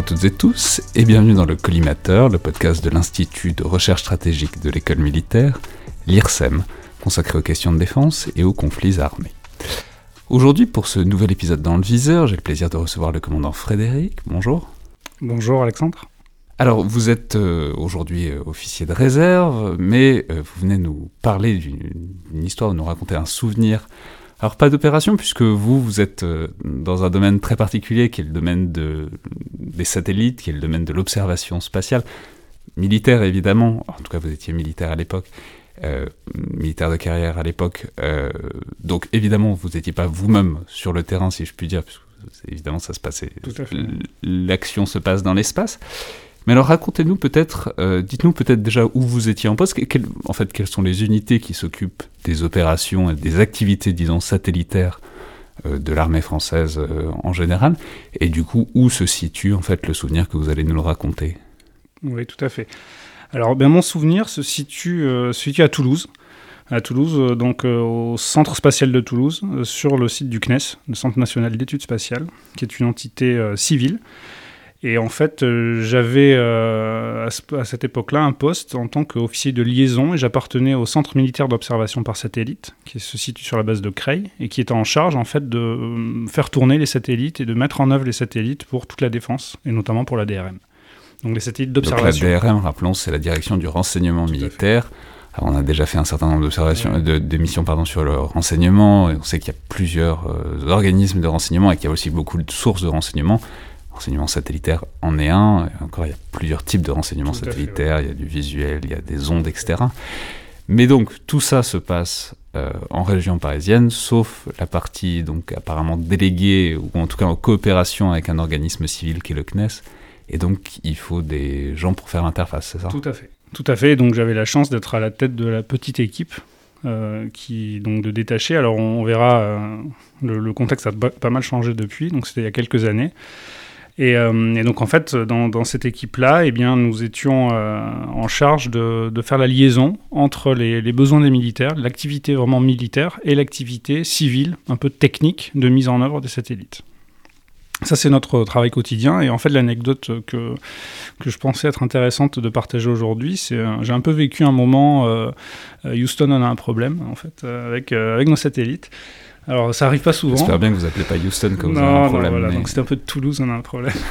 À toutes et tous et bienvenue dans le Collimateur, le podcast de l'Institut de recherche stratégique de l'école militaire, l'IRSEM, consacré aux questions de défense et aux conflits armés. Aujourd'hui, pour ce nouvel épisode dans le viseur, j'ai le plaisir de recevoir le commandant Frédéric. Bonjour. Bonjour Alexandre. Alors, vous êtes euh, aujourd'hui euh, officier de réserve, mais euh, vous venez nous parler d'une histoire, nous raconter un souvenir. Alors, pas d'opération, puisque vous, vous êtes dans un domaine très particulier, qui est le domaine de, des satellites, qui est le domaine de l'observation spatiale. Militaire, évidemment. En tout cas, vous étiez militaire à l'époque. militaire de carrière à l'époque. donc, évidemment, vous n'étiez pas vous-même sur le terrain, si je puis dire, puisque évidemment, ça se passait. L'action se passe dans l'espace. Mais alors racontez-nous peut-être, euh, dites-nous peut-être déjà où vous étiez en poste, en fait quelles sont les unités qui s'occupent des opérations et des activités, disons, satellitaires euh, de l'armée française euh, en général, et du coup où se situe en fait le souvenir que vous allez nous le raconter? Oui, tout à fait. Alors ben, mon souvenir se situe, à Toulouse, à Toulouse, donc au Centre spatial de Toulouse, sur le site du CNES, le Centre national d'études spatiales, qui est une entité civile et en fait, euh, j'avais euh, à, cette époque-là un poste en tant qu'officier de liaison et j'appartenais au centre militaire d'observation par satellite qui se situe sur la base de Creil et qui était en charge en fait de euh, faire tourner les satellites et de mettre en œuvre les satellites pour toute la défense et notamment pour la DRM. Donc les satellites d'observation. la DRM, rappelons, c'est la direction du renseignement militaire. Alors, on a déjà fait un certain nombre d'observations, d'émissions pardon sur le renseignement. Et on sait qu'il y a plusieurs organismes de renseignement et qu'il y a aussi beaucoup de sources de renseignement renseignement satellitaire en est un. encore, il y a plusieurs types de renseignements satellitaires. Il y a du visuel, il y a des ondes, etc. Mais donc, tout ça se passe euh, en région parisienne, sauf la partie donc apparemment déléguée, ou en tout cas en coopération avec un organisme civil qui est le CNES. Et donc, il faut des gens pour faire l'interface, c'est ça? Tout à fait. Tout à fait. Donc, j'avais la chance d'être à la tête de la petite équipe euh, qui donc de détacher. Alors, on, verra, euh, le, contexte a pas mal changé depuis, donc c'était il y a quelques années. Euh, et, donc en fait, dans, cette équipe-là, eh bien, nous étions euh, en charge de, faire la liaison entre les, besoins des militaires, l'activité vraiment militaire, et l'activité civile, un peu technique, de mise en œuvre des satellites. Ça, c'est notre travail quotidien. Et en fait, l'anecdote que, que je pensais être intéressante de partager aujourd'hui, c'est euh, j'ai un peu vécu un moment, Houston en a un problème, en fait, avec nos satellites. Alors, ça arrive pas souvent. J'espère bien que vous appelez pas Houston quand vous avez un problème. Non, voilà, donc c'était un peu de Toulouse, on a un problème.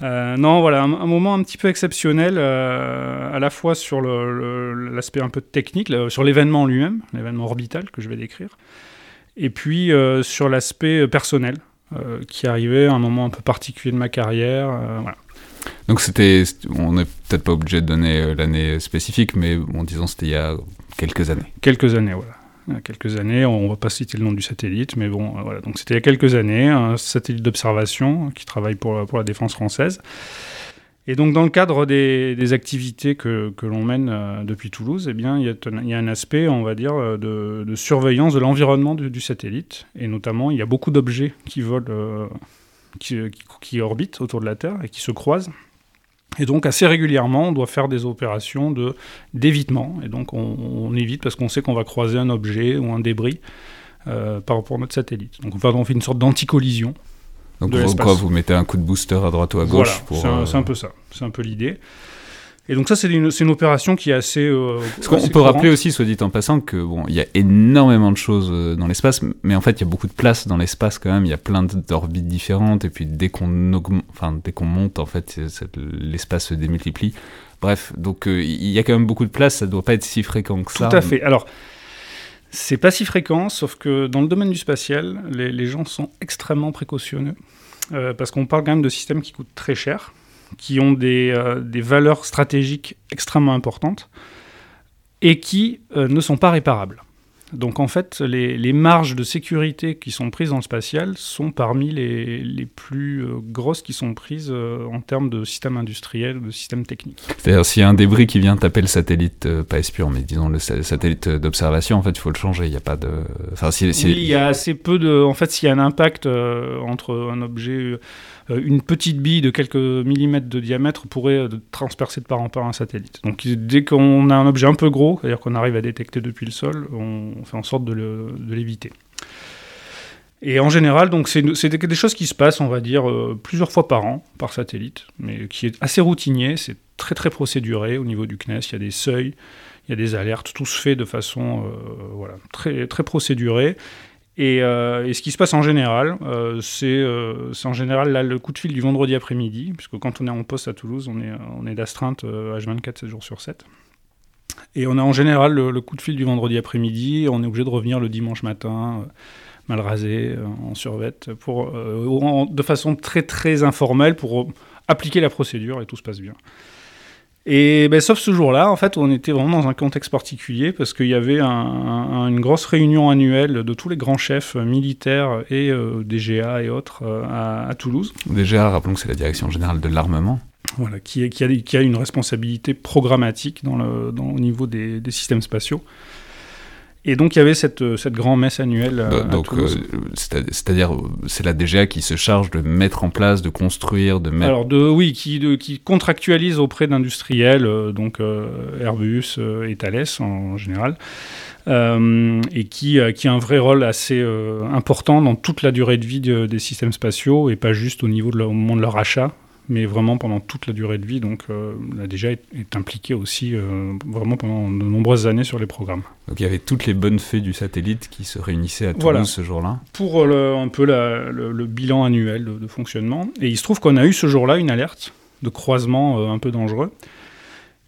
Euh, non, voilà, un, moment un petit peu exceptionnel, euh, à la fois sur l'aspect un peu technique, sur l'événement lui-même, l'événement orbital que je vais décrire, et puis euh, sur l'aspect personnel, qui arrivait à un moment un peu particulier de ma carrière. voilà. Donc c'était, on n'est peut-être pas obligé de donner l'année spécifique, mais bon, disons c'était il y a quelques années. Quelques années, voilà il y a quelques années. On ne va pas citer le nom du satellite, mais bon, euh, voilà. Donc c'était il y a quelques années, un satellite d'observation qui travaille pour, pour la défense française. Et donc, dans le cadre des, activités que, que l'on mène euh, depuis Toulouse, eh bien, il, y a, un aspect, on va dire, de, de surveillance de l'environnement du, satellite. Et notamment, il y a beaucoup d'objets qui volent, euh, qui, qui, orbitent autour de la Terre et qui se croisent. Et donc assez régulièrement, on doit faire des opérations de d'évitement. Et donc on, évite parce qu'on sait qu'on va croiser un objet ou un débris euh, par rapport à notre satellite. Donc on fait une sorte d'anti-collision. Donc vous, vous mettez un coup de booster à droite ou à gauche Voilà, c'est un, peu ça. C'est un peu l'idée. Et donc ça, c'est une, une, opération qui est assez. Euh, on peut rappeler aussi, soit dit en passant, que bon, il y a énormément de choses euh, dans l'espace, mais en fait, il y a beaucoup de place dans l'espace quand même. Il y a plein d'orbites différentes, et puis dès qu'on enfin dès qu'on monte, en fait, l'espace se démultiplie. Bref, donc euh, il y a quand même beaucoup de place. Ça doit pas être si fréquent que ça. Tout à fait. Alors. C'est pas si fréquent, sauf que dans le domaine du spatial, les, les gens sont extrêmement précautionneux. parce qu'on parle quand même de systèmes qui coûtent très cher qui ont des, euh, des valeurs stratégiques extrêmement importantes et qui euh, ne sont pas réparables. Donc en fait, les, les, marges de sécurité qui sont prises dans le spatial sont parmi les, les plus euh, grosses qui sont prises en termes de système industriel de système technique. C'est-à-dire s'il y a un débris qui vient taper le satellite, pas espion, mais disons le satellite d'observation, en fait, il faut le changer. Il n'y a pas de. Enfin, si, Oui, il y a assez peu de. En fait, s'il y a un impact entre un objet une petite bille de quelques millimètres de diamètre pourrait euh, transpercer de part en part un satellite. Donc dès qu'on a un objet un peu gros, c'est-à-dire qu'on arrive à détecter depuis le sol, on fait en sorte de l'éviter. Et en général, donc c'est des choses qui se passent, on va dire, euh, plusieurs fois par an, par satellite, mais qui est assez routinier, c'est très très procéduré au niveau du CNES, il y a des seuils, il y a des alertes, tout se fait de façon euh, voilà, très, très procédurée. Et, euh, et, ce qui se passe en général, c'est en général le coup de fil du vendredi après-midi, puisque quand on est en poste à Toulouse, on est, on est d'astreinte H24 7 jours sur 7. Et on a en général le, coup de fil du vendredi après-midi, on est obligé de revenir le dimanche matin mal rasé, euh, en survette, pour, euh, de façon très très informelle pour appliquer la procédure et tout se passe bien. Et ben, sauf ce jour-là, en fait, on était vraiment dans un contexte particulier parce qu'il y avait une grosse réunion annuelle de tous les grands chefs militaires et euh, des GA et autres à, Toulouse. DGA, rappelons que c'est la Direction Générale de l'Armement. Voilà, qui, qui, a, qui, a, une responsabilité programmatique dans le, dans, au niveau des, des systèmes spatiaux. Et donc il y avait cette, euh, cette grande messe annuelle. Euh, donc, euh, c'est-à-dire, c'est la DGA qui se charge de mettre en place, de construire, de mettre. Alors, de, oui, qui, de, qui contractualise auprès d'industriels, donc Airbus et Thales en général, et qui, qui a un vrai rôle assez important dans toute la durée de vie des systèmes spatiaux et pas juste au niveau de au moment de leur achat mais vraiment pendant toute la durée de vie. Donc euh, la DGA est, est impliquée aussi euh, vraiment pendant de nombreuses années sur les programmes. Donc il y avait toutes les bonnes fées du satellite qui se réunissaient à Toulouse ce jour-là Pour un peu le, bilan annuel de, fonctionnement. Et il se trouve qu'on a eu ce jour-là une alerte de croisement euh, un peu dangereux.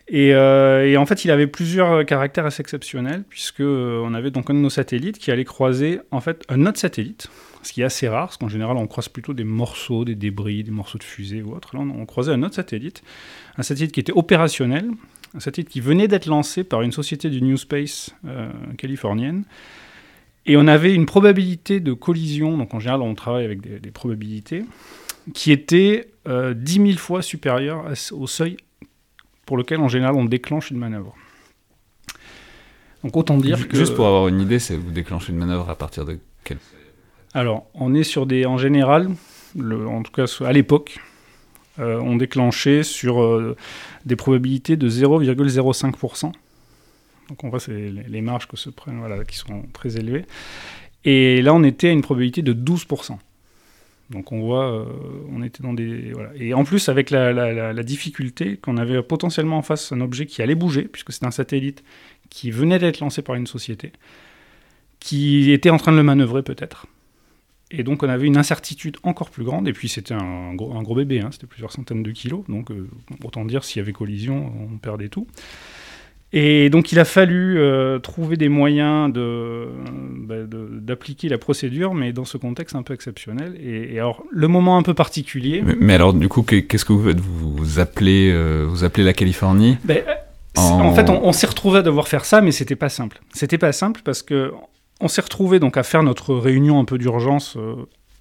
Et, et, en fait, il avait plusieurs caractères assez exceptionnels, puisque on avait donc un de nos satellites qui allait croiser en fait un autre satellite, ce qui est assez rare, parce qu'en général, on croise plutôt des morceaux, des débris, des morceaux de fusée ou autre. Là, on, croisait un autre satellite, un satellite qui était opérationnel, un satellite qui venait d'être lancé par une société du New Space euh, californienne. Et on avait une probabilité de collision, donc en général, on travaille avec des, probabilités, qui était euh, 10 000 fois supérieure au seuil pour lequel, en général, on déclenche une manœuvre. Donc autant dire que... Juste pour avoir une idée, c'est vous déclenchez une manœuvre à partir de quel alors, on est sur des. En général, en tout cas à l'époque, euh, on déclenchait sur euh, des probabilités de 0,05%. Donc on voit c'est les, marges que se prennent, voilà, qui sont très élevées. Et là, on était à une probabilité de 12%. Donc on voit, euh, on était dans des... Voilà. Et en plus, avec la, la difficulté qu'on avait potentiellement en face un objet qui allait bouger, puisque c'est un satellite qui venait d'être lancé par une société, qui était en train de le manœuvrer peut-être. Et donc on avait une incertitude encore plus grande, et puis c'était un gros, un gros bébé, hein, c'était plusieurs centaines de kilos, donc euh, autant dire s'il y avait collision, on perdait tout. Et donc il a fallu euh, trouver des moyens euh, bah, d'appliquer de, la procédure, mais dans ce contexte un peu exceptionnel. Et, alors le moment un peu particulier. Mais, alors du coup, qu'est-ce que vous faites? Vous, appelez, vous appelez la Californie? Ben, en... fait, on, on s'est retrouvé à devoir faire ça, mais c'était pas simple. C'était pas simple parce que on s'est retrouvé donc à faire notre réunion un peu d'urgence euh,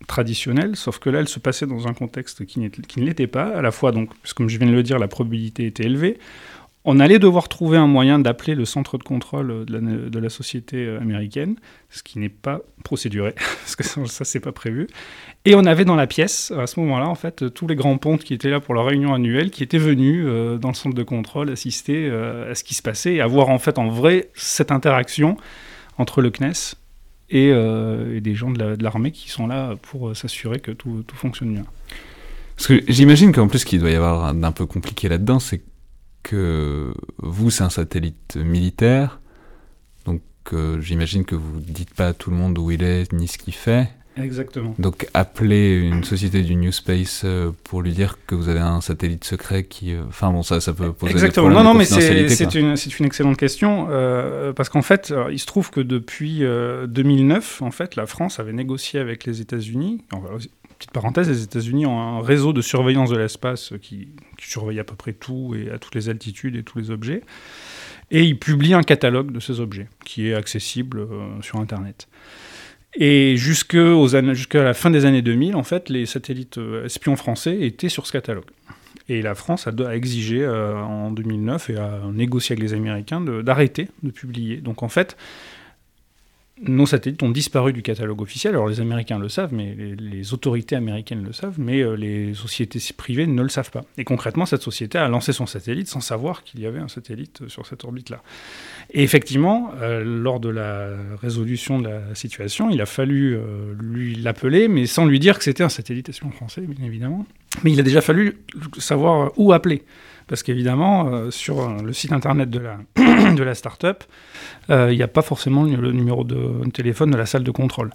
traditionnelle, sauf que là, elle se passait dans un contexte qui, ne l'était pas. À la fois, donc, comme je viens de le dire, la probabilité était élevée. On allait devoir trouver un moyen d'appeler le centre de contrôle de la, société euh, américaine, ce qui n'est pas procéduré, parce que ça, c'est pas prévu. Et on avait dans la pièce, à ce moment-là, en fait, tous les grands pontes qui étaient là pour la réunion annuelle, qui étaient venus euh, dans le centre de contrôle assister à ce qui se passait et avoir en fait en vrai cette interaction entre le CNES euh, et, des gens de l'armée qui sont là pour euh, s'assurer que tout, fonctionne bien. Parce que j'imagine qu'en plus, ce qu'il doit y avoir d'un peu compliqué là-dedans, c'est que vous, c'est un satellite militaire, donc euh, j'imagine que vous dites pas à tout le monde où il est ni ce qu'il fait. Exactement. Donc appeler une société du New Space euh, pour lui dire que vous avez un satellite secret qui... Euh, enfin bon, ça, ça peut poser Exactement. des problèmes non, non, mais c'est une, une, excellente question, euh, parce qu'en fait, il se trouve que depuis 2009, en fait, la France avait négocié avec les États-Unis, petite parenthèse, les États-Unis ont un réseau de surveillance de l'espace qui, qui surveille à peu près tout et à toutes les altitudes et tous les objets, et ils publient un catalogue de ces objets qui est accessible sur Internet. Et jusqu'à la fin des années 2000, en fait, les satellites euh, espions français étaient sur ce catalogue. Et la France a, exigé euh, en 2009 et a négocié avec les Américains d'arrêter de, publier. Donc en fait, nos satellites ont disparu du catalogue officiel. Alors les Américains le savent, mais les, autorités américaines le savent, mais euh, les sociétés privées ne le savent pas. Et concrètement, cette société a lancé son satellite sans savoir qu'il y avait un satellite euh, sur cette orbite-là. Et effectivement, euh, lors de la résolution de la situation, il a fallu lui l'appeler, mais sans lui dire que c'était un satellite espion français, bien évidemment. Mais il a déjà fallu savoir où appeler. Parce qu'évidemment, euh, sur euh, le site internet de la, de la start-up, euh, il n'y a pas forcément le numéro de téléphone de la salle de contrôle.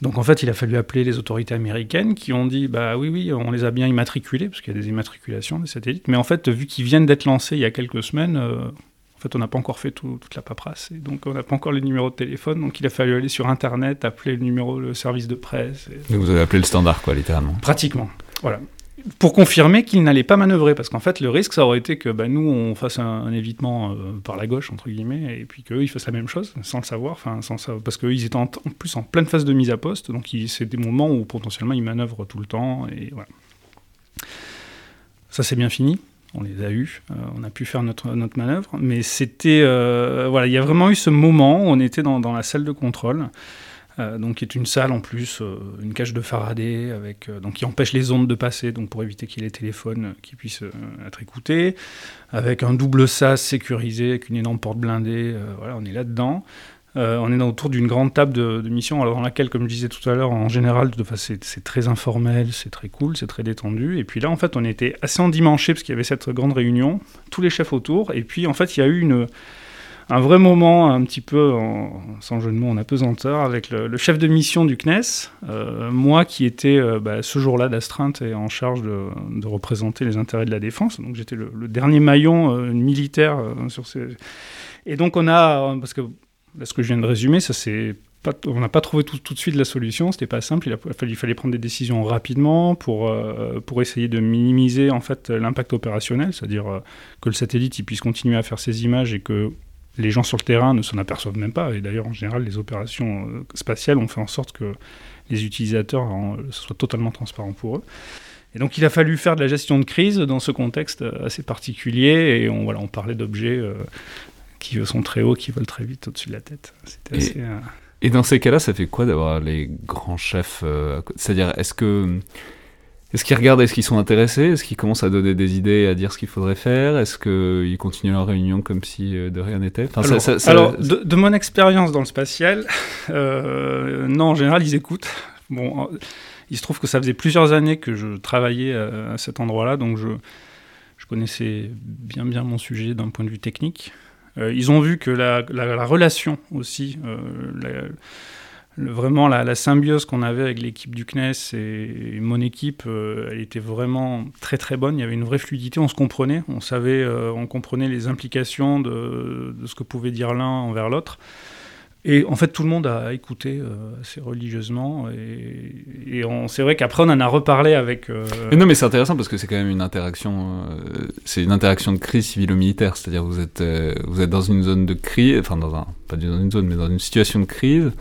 Donc en fait, il a fallu appeler les autorités américaines qui ont dit bah oui, oui, on les a bien immatriculés, parce qu'il y a des immatriculations des satellites. Mais en fait, vu qu'ils viennent d'être lancés il y a quelques semaines, en fait, on n'a pas encore fait toute la paperasse. Et donc on n'a pas encore les numéros de téléphone. Donc il a fallu aller sur Internet, appeler le numéro, le service de presse. vous avez appelé le standard, quoi, littéralement. Pratiquement. Voilà pour confirmer qu'il n'allait pas manœuvrer, parce qu'en fait, le risque, ça aurait été que bah, nous, on fasse un, évitement euh, par la gauche, entre guillemets, et puis qu'eux, ils fassent la même chose, sans le savoir, sans parce qu'ils étaient en, plus en pleine phase de mise à poste, donc c'est des moments où potentiellement ils manœuvrent tout le temps, et voilà. Ça, c'est bien fini. On les a eus, euh, on a pu faire notre, notre manœuvre, mais c'était. Euh, voilà, il y a vraiment eu ce moment où on était dans la salle de contrôle. Euh, donc qui est une salle en plus, euh, une cage de Faraday, avec, euh, donc qui empêche les ondes de passer, donc pour éviter qu'il y ait les téléphones qui puissent être écoutés, avec un double SAS sécurisé, avec une énorme porte blindée, voilà, on est là-dedans. on est autour d'une grande table de, mission, alors dans laquelle, comme je disais tout à l'heure, en général, c'est très informel, c'est très cool, c'est très détendu. Et puis là, en fait, on était assez endimanché parce qu'il y avait cette grande réunion, tous les chefs autour. Et puis, en fait, il y a eu une, un vrai moment un petit peu, sans jeu de mots, en apesanteur, avec le, chef de mission du CNES, euh, moi qui étais euh, bah, ce jour-là d'astreinte et en charge de, représenter les intérêts de la défense. Donc j'étais le, dernier maillon euh, militaire sur ces... Et donc on a, parce que ce que je viens de résumer, ça c'est on n'a pas trouvé tout, de suite la solution, c'était pas simple, il, fallait prendre des décisions rapidement pour, pour essayer de minimiser en fait l'impact opérationnel, c'est-à-dire que le satellite puisse continuer à faire ses images et que les gens sur le terrain ne s'en aperçoivent même pas. Et d'ailleurs, en général, les opérations euh, spatiales ont fait en sorte que les utilisateurs, ce soit totalement transparent pour eux. Et donc, il a fallu faire de la gestion de crise dans ce contexte euh, assez particulier. Et on, voilà, on parlait d'objets euh, qui sont très hauts, qui volent très vite au-dessus de la tête. et, dans ces cas-là, ça fait quoi d'avoir les grands chefs C'est-à-dire, est-ce que est-ce qu'ils regardent, est-ce qu'ils sont intéressés? Est-ce qu'ils commencent à donner des idées, à dire ce qu'il faudrait faire? Est-ce qu'ils continuent leur réunion comme si euh, de rien n'était? Alors, de, mon expérience dans le spatial, euh, non, en général, ils écoutent. Bon, il se trouve que ça faisait plusieurs années que je travaillais à, cet endroit-là, donc je, je, connaissais bien bien mon sujet d'un point de vue technique. Euh, ils ont vu que la, la, relation aussi, la, vraiment la, symbiose qu'on avait avec l'équipe du CNES et, mon équipe, euh, elle était vraiment très très bonne. Il y avait une vraie fluidité, on se comprenait, on savait, euh, on comprenait les implications de, ce que pouvait dire l'un envers l'autre. Et en fait, tout le monde a écouté euh, assez religieusement. Et, c'est vrai qu'après, on en a reparlé avec. Mais non, mais c'est intéressant parce que c'est quand même une interaction. c'est une interaction de crise civilo-militaire. C'est-à-dire, vous êtes, vous êtes dans une zone de crise, enfin, dans un, pas dans une zone, mais dans une situation de crise.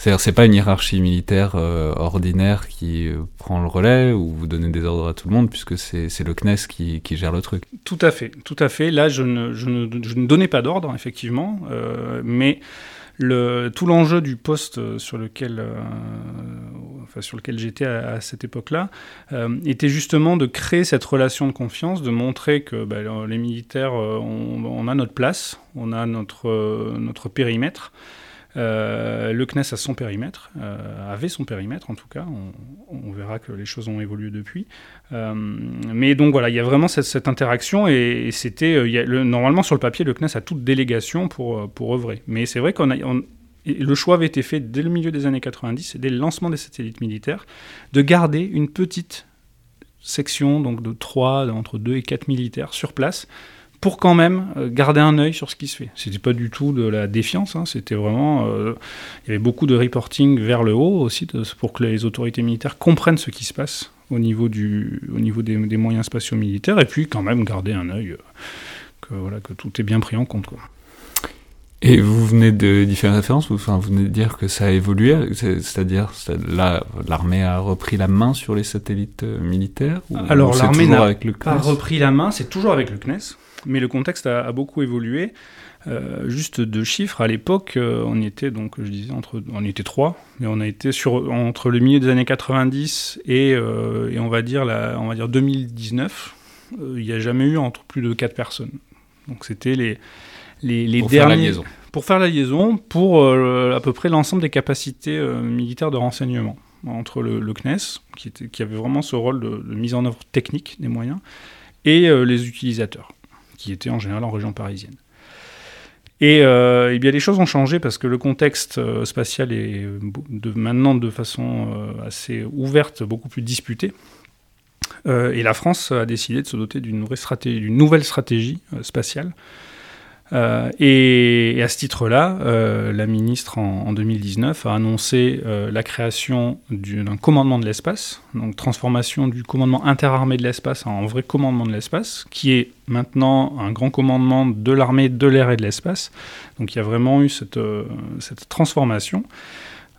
C'est-à-dire, c'est pas une hiérarchie militaire euh, ordinaire qui euh, prend le relais ou vous donnez des ordres à tout le monde, puisque c'est le CNES qui, gère le truc. Tout à fait, tout à fait. Là, je ne, donnais pas d'ordre, effectivement, euh, mais tout l'enjeu du poste sur lequel, sur lequel j'étais à, cette époque-là était justement de créer cette relation de confiance, de montrer que bah, les militaires, on, a notre place, on a notre périmètre. Euh, le CNES a son périmètre, euh, avait son périmètre en tout cas, on, verra que les choses ont évolué depuis. Euh, mais donc voilà, il y a vraiment cette, interaction et, c'était, normalement sur le papier, le CNES a toute délégation pour, pour œuvrer. Mais c'est vrai qu'on a... le choix avait été fait dès le milieu des années 90, dès le lancement des satellites militaires, de garder une petite section donc de 3, entre 2 et 4 militaires sur place pour quand même euh, garder un œil sur ce qui se fait. C'était pas du tout de la défiance, hein, c'était vraiment. Euh, il y avait beaucoup de reporting vers le haut aussi pour que les autorités militaires comprennent ce qui se passe au niveau, du, au niveau des, moyens spatiaux militaires et puis quand même garder un œil euh, que, voilà, que tout est bien pris en compte. Quoi. Et vous venez de différentes références, vous, enfin, vous venez de dire que ça a évolué, c'est-à-dire là, l'armée a repris la main sur les satellites militaires Alors l'armée n'a pas repris la main, c'est toujours avec le CNES mais le contexte a, beaucoup évolué. Euh, juste deux chiffres. À l'époque, euh, on était donc, je disais, entre, on était trois, mais on a été sur entre le milieu des années 90 et, euh, et on va dire la, on va dire 2019. Il n'y a jamais eu entre plus de quatre personnes. Donc c'était les les, les Pour derniers faire la liaison. pour faire la liaison pour à peu près l'ensemble des capacités militaires de renseignement entre le, le CNES, qui, était, qui avait vraiment ce rôle de, de mise en œuvre technique des moyens, et les utilisateurs, qui étaient en général en région parisienne. Et, euh, eh bien les choses ont changé parce que le contexte euh, spatial est euh, maintenant de façon assez ouverte, beaucoup plus disputé. Euh, et la France a décidé de se doter d'une nouvelle stratégie spatiale. Euh, et, à ce titre-là, euh, la ministre en, en 2019 a annoncé euh, la création du- d'un commandement de l'espace, donc transformation du commandement interarmé de l'espace en vrai commandement de l'espace, qui est maintenant un grand commandement de l'armée, de l'air et de l'espace. Donc il y a vraiment eu cette transformation.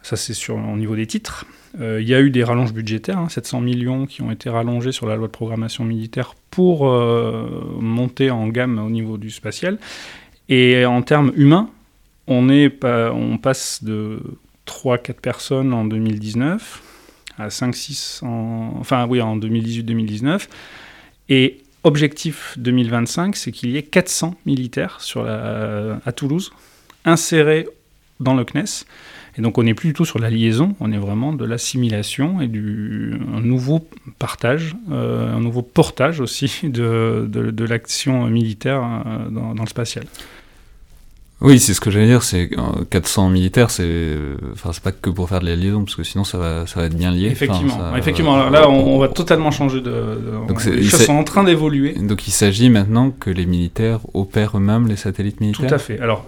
Ça, c'est sur au niveau des titres. Euh, il y a eu des rallonges budgétaires, hein, 700 millions qui ont été rallongés sur la loi de programmation militaire pour euh, monter en gamme au niveau du spatial. Et en termes humains, on, est on passe de 3-4 personnes en 2019 à 5-6 en, enfin, oui, en 2018-2019. Et objectif 2025, c'est qu'il y ait 400 militaires sur à Toulouse insérés dans le CNES. Et donc on n'est plus du tout sur la liaison, on est vraiment de l'assimilation et du un nouveau partage, euh, un nouveau portage aussi de, de, de l'action militaire euh, dans, dans le spatial. Oui, c'est ce que j'allais dire, c'est euh, 400 militaires, c'est euh, enfin c'est pas que pour faire de la liaison parce que sinon ça va ça va être bien lié. Enfin, Effectivement, ça- effectivement. Alors là, on, on va totalement changer de. de- Donc c'est- les choses sont en train d'évoluer. Donc il s'agit maintenant que les militaires opèrent eux-mêmes les satellites Tout militaires. à fait. Alors,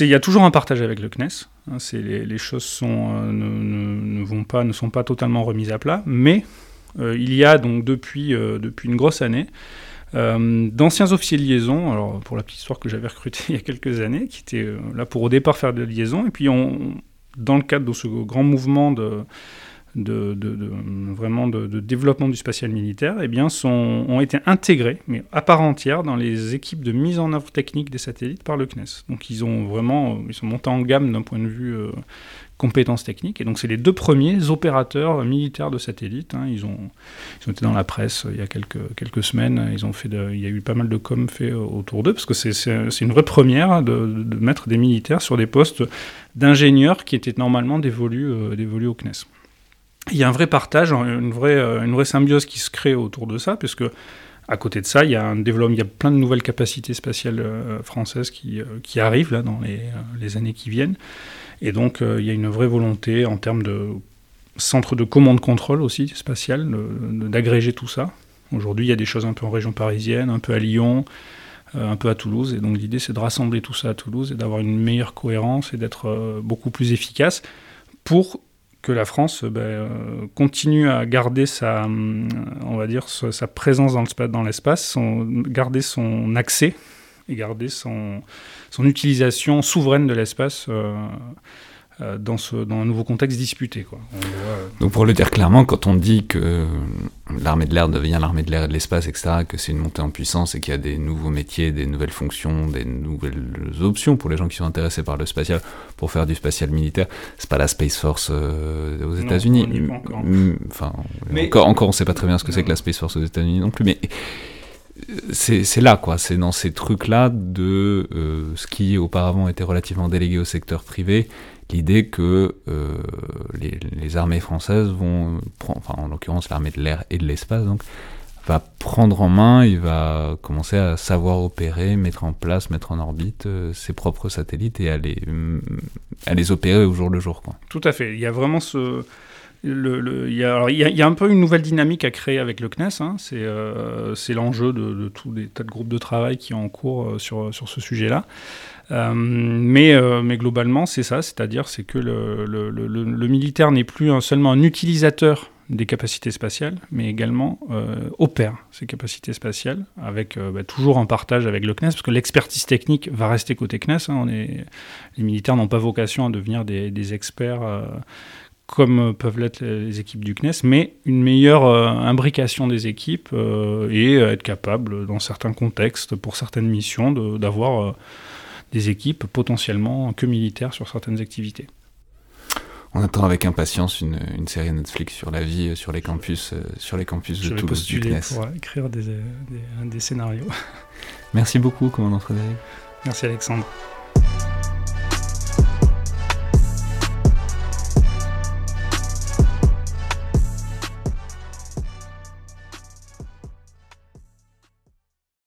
il y a toujours un partage avec le CNES. hein, les, choses euh, ne, vont pas, ne sont pas totalement remises à plat, mais euh, il y a donc depuis, euh, une grosse année d'anciens officiers de liaison, alors pour la petite histoire que j'avais recruté il y a quelques années, qui étaient là pour au départ faire de liaison, et puis on, dans le cadre de ce grand mouvement de, de, vraiment de, développement du spatial militaire, eh bien, ont été intégrés, mais à part entière, dans les équipes de mise en œuvre technique des satellites par le CNES. Donc ils ont vraiment, euh, ils sont montés en gamme d'un point de vue euh, compétences techniques. Et donc c'est les deux premiers opérateurs militaires de satellites. hein. Ils, ont, été dans la presse euh, il y a quelques, semaines. Ils ont fait il y a eu pas mal de com fait euh, autour d'eux, parce que c'est- une vraie première de, mettre des militaires sur des postes d'ingénieurs qui étaient normalement dévolus au CNES. Il y a un vrai partage, une vraie, euh, une vraie symbiose qui se crée autour de ça, puisque à côté de ça, il y a un développement, il y a plein de nouvelles capacités spatiales euh, françaises qui, euh, qui arrivent là dans les, les années qui viennent. Et donc, il y a une vraie volonté en termes de centre de commande-contrôle aussi spatial, d'agréger tout ça. Aujourd'hui, il y a des choses un peu en région parisienne, un peu à Lyon, un peu à Toulouse. Et donc, l'idée, c'est de rassembler tout ça à Toulouse et d'avoir une meilleure cohérence et d'être beaucoup plus efficace pour que la France euh, ben, euh, continue à garder sa, hum, on va dire, sa, présence dans l'espace, son- garder son accès et garder son, son utilisation souveraine de l'espace euh, euh, dans, ce, dans un nouveau contexte disputé. Quoi. Voit, euh, Donc pour le dire clairement, quand on dit que euh, l'armée de l'air devient l'armée de l'air et de l'espace, etc., que c'est une montée en puissance et qu'il y a des nouveaux métiers, des nouvelles fonctions, des nouvelles options pour les gens qui sont intéressés par le spatial pour faire du spatial militaire, c'est pas la Space Force euh, aux États-Unis. encore. Mm, Enfin, Mais- encore, encore, on sait pas très bien ce que c'est que la Space Force aux États-Unis non plus, mais c'est c'est là, quoi. C'est dans ces trucs-là de euh, ce qui auparavant était relativement délégué au secteur privé, l'idée que euh, les, armées françaises vont, prendre, enfin en l'occurrence l'armée de l'air et de l'espace, donc va prendre en main, il va commencer à savoir opérer, mettre en place, mettre en orbite euh, ses propres satellites et à les, opérer au jour le jour, quoi. Tout à fait. Il y a vraiment ce. Le, le- il, y a, un peu une nouvelle dynamique à créer avec le CNES. hein. C'est euh, l'enjeu de, tous les tas de groupes de travail qui sont en cours euh, sur, sur ce sujet-là. Euh, mais, euh, mais globalement, c'est ça. C'est-à-dire c'est que le, le, le- le- militaire n'est plus seulement un utilisateur des capacités spatiales, mais également euh, opère ces capacités spatiales avec euh, bah, toujours un partage avec le CNES, parce que l'expertise technique va rester côté CNES. hein. On est, les militaires n'ont pas vocation à devenir des, des experts. euh, comme peuvent l'être les équipes du CNES, mais une meilleure imbrication des équipes et être capable, dans certains contextes, pour certaines missions, d'avoir des équipes potentiellement que militaires sur certaines activités. On attend avec impatience une, série Netflix sur la vie sur les campus, sur les campus de Toulouse du CNES. pour écrire des, des, des scénarios. Merci beaucoup, commandant Frédéric. Merci Alexandre.